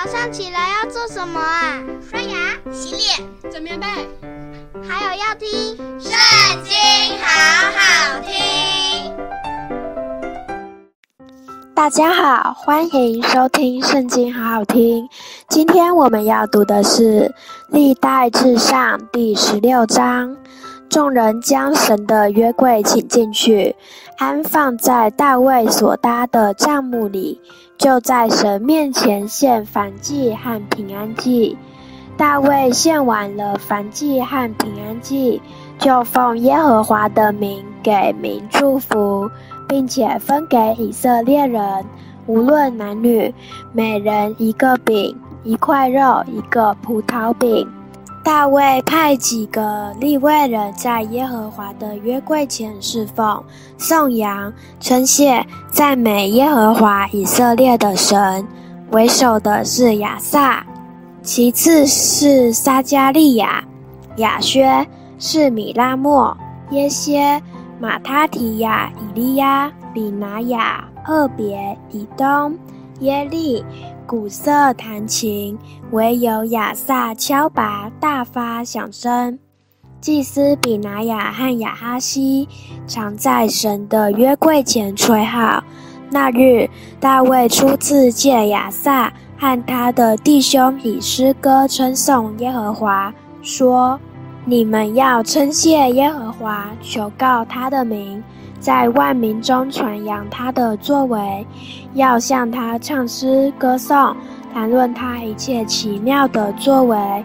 早上起来要做什么啊？刷牙、洗脸、整棉被，还有要听《圣经》，好好听。大家好，欢迎收听《圣经》，好好听。今天我们要读的是《历代至上》第十六章。众人将神的约柜请进去，安放在大卫所搭的帐幕里，就在神面前献燔祭和平安祭。大卫献完了燔祭和平安祭，就奉耶和华的名给民祝福，并且分给以色列人，无论男女，每人一个饼，一块肉，一个葡萄饼。大卫派几个利未人在耶和华的约柜前侍奉、颂扬、称谢、赞美耶和华以色列的神。为首的是亚萨，其次是撒迦利亚、亚薛、是米拉莫、耶歇、马他提亚、以利亚、比拿雅、二别、以东、耶利。鼓瑟弹琴，唯有亚萨敲鈸，大发响声。祭司比拿雅和亚哈西常在神的约柜前吹号。那日，大卫初次见亚萨和他的弟兄，以诗歌称颂耶和华，说：“你们要称谢耶和华，求告他的名。”在万民中传扬他的作为，要向他唱诗歌颂，谈论他一切奇妙的作为，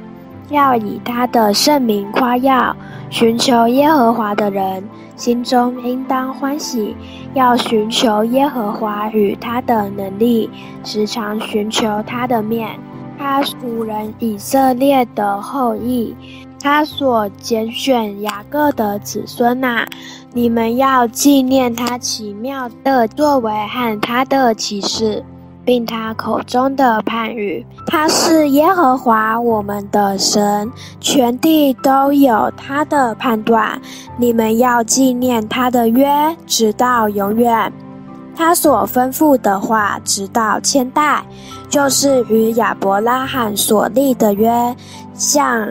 要以他的圣名夸耀。寻求耶和华的人，心中应当欢喜，要寻求耶和华与他的能力，时常寻求他的面。他仆人以色列的后裔，他所拣选雅各的子孙啊。你们要纪念他奇妙的作为和他的启示，并他口中的判语。他是耶和华我们的神，全地都有他的判断。你们要纪念他的约，直到永远。他所吩咐的话，直到千代，就是与亚伯拉罕所立的约，像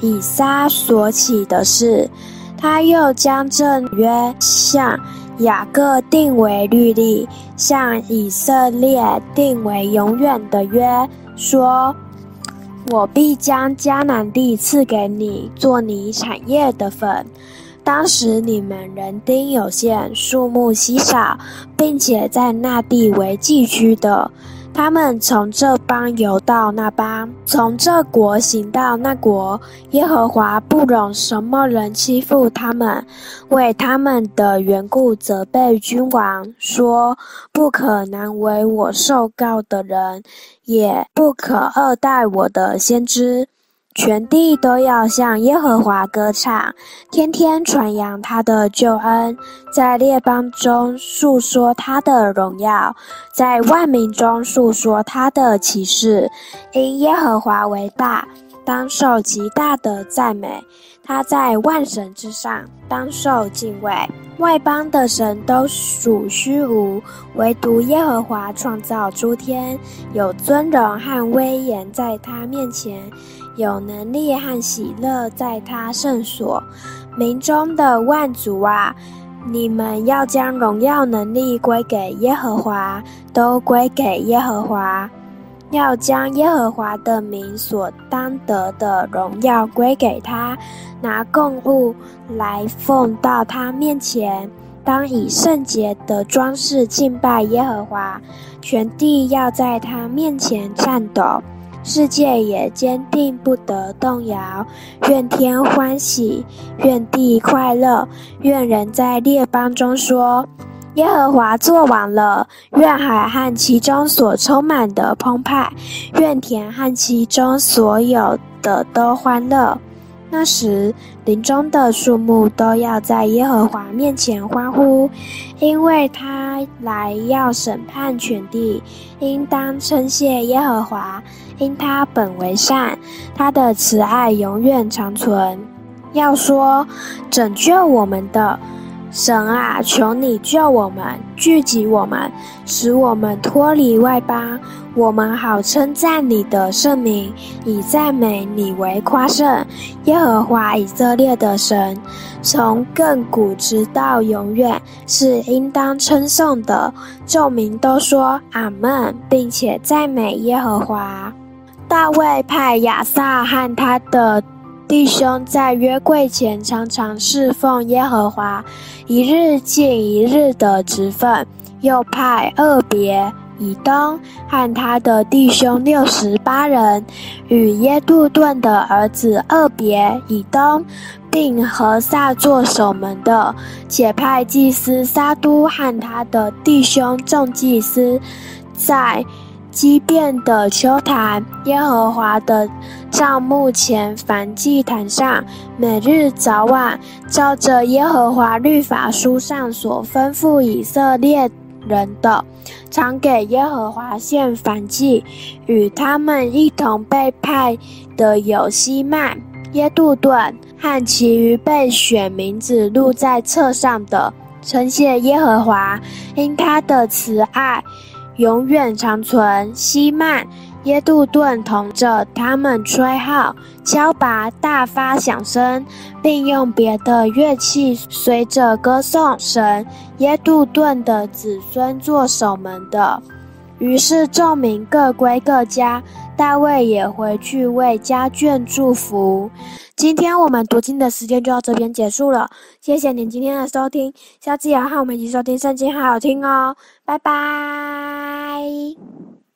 以撒所起的事。他又将这约向雅各定为律例，向以色列定为永远的约，说：“我必将迦南地赐给你，作你产业的份。当时你们人丁有限，数目稀少，并且在那地为寄居的。”他们从这邦游到那邦，从这国行到那国。耶和华不容什么人欺负他们，为他们的缘故责备君王，说：不可难为我受告的人，也不可二待我的先知。全地都要向耶和华歌唱，天天传扬他的救恩，在列邦中述说他的荣耀，在万民中述说他的奇事。因耶和华为大，当受极大的赞美。他在万神之上，当受敬畏。外邦的神都属虚无，唯独耶和华创造诸天，有尊荣和威严在他面前。有能力和喜乐在他圣所，民中的万族啊，你们要将荣耀能力归给耶和华，都归给耶和华，要将耶和华的名所当得的荣耀归给他，拿供物来奉到他面前，当以圣洁的装饰敬拜耶和华，全地要在他面前颤抖。世界也坚定不得动摇，愿天欢喜，愿地快乐，愿人在列邦中说：耶和华做完了。愿海和其中所充满的澎湃，愿田和其中所有的都欢乐。那时，林中的树木都要在耶和华面前欢呼，因为他来要审判全地。应当称谢耶和华。因他本为善，他的慈爱永远长存。要说拯救我们的，神啊，求你救我们，聚集我们，使我们脱离外邦，我们好称赞你的圣名，以赞美你为夸胜。耶和华以色列的神，从亘古直到永远，是应当称颂的。众民都说阿们，并且赞美耶和华。大卫派亚萨和他的弟兄在约柜前常常侍奉耶和华，一日尽一日的职分。又派二别以东和他的弟兄六十八人，与耶杜顿的儿子二别以东，并何撒作守门的，且派祭司撒督和他的弟兄众祭司，在基遍的秋坛，耶和华的帐幕前燔祭坛上，每日早晚，照着耶和华律法书上所吩咐以色列人的，常给耶和华献燔祭。与他们一同被派的有希曼、耶杜顿和其余被选名字录在册上的，称谢耶和华，因他的慈爱。永远长存。希曼、耶杜顿同着他们吹号、敲拔，大发响声，并用别的乐器随着歌颂神。耶杜顿的子孙做守门的。于是众民各归各家，大卫也回去为家眷祝福。今天我们读经的时间就到这边结束了，谢谢您今天的收听，下次也要和我们一起收听圣经，好好听哦，拜拜。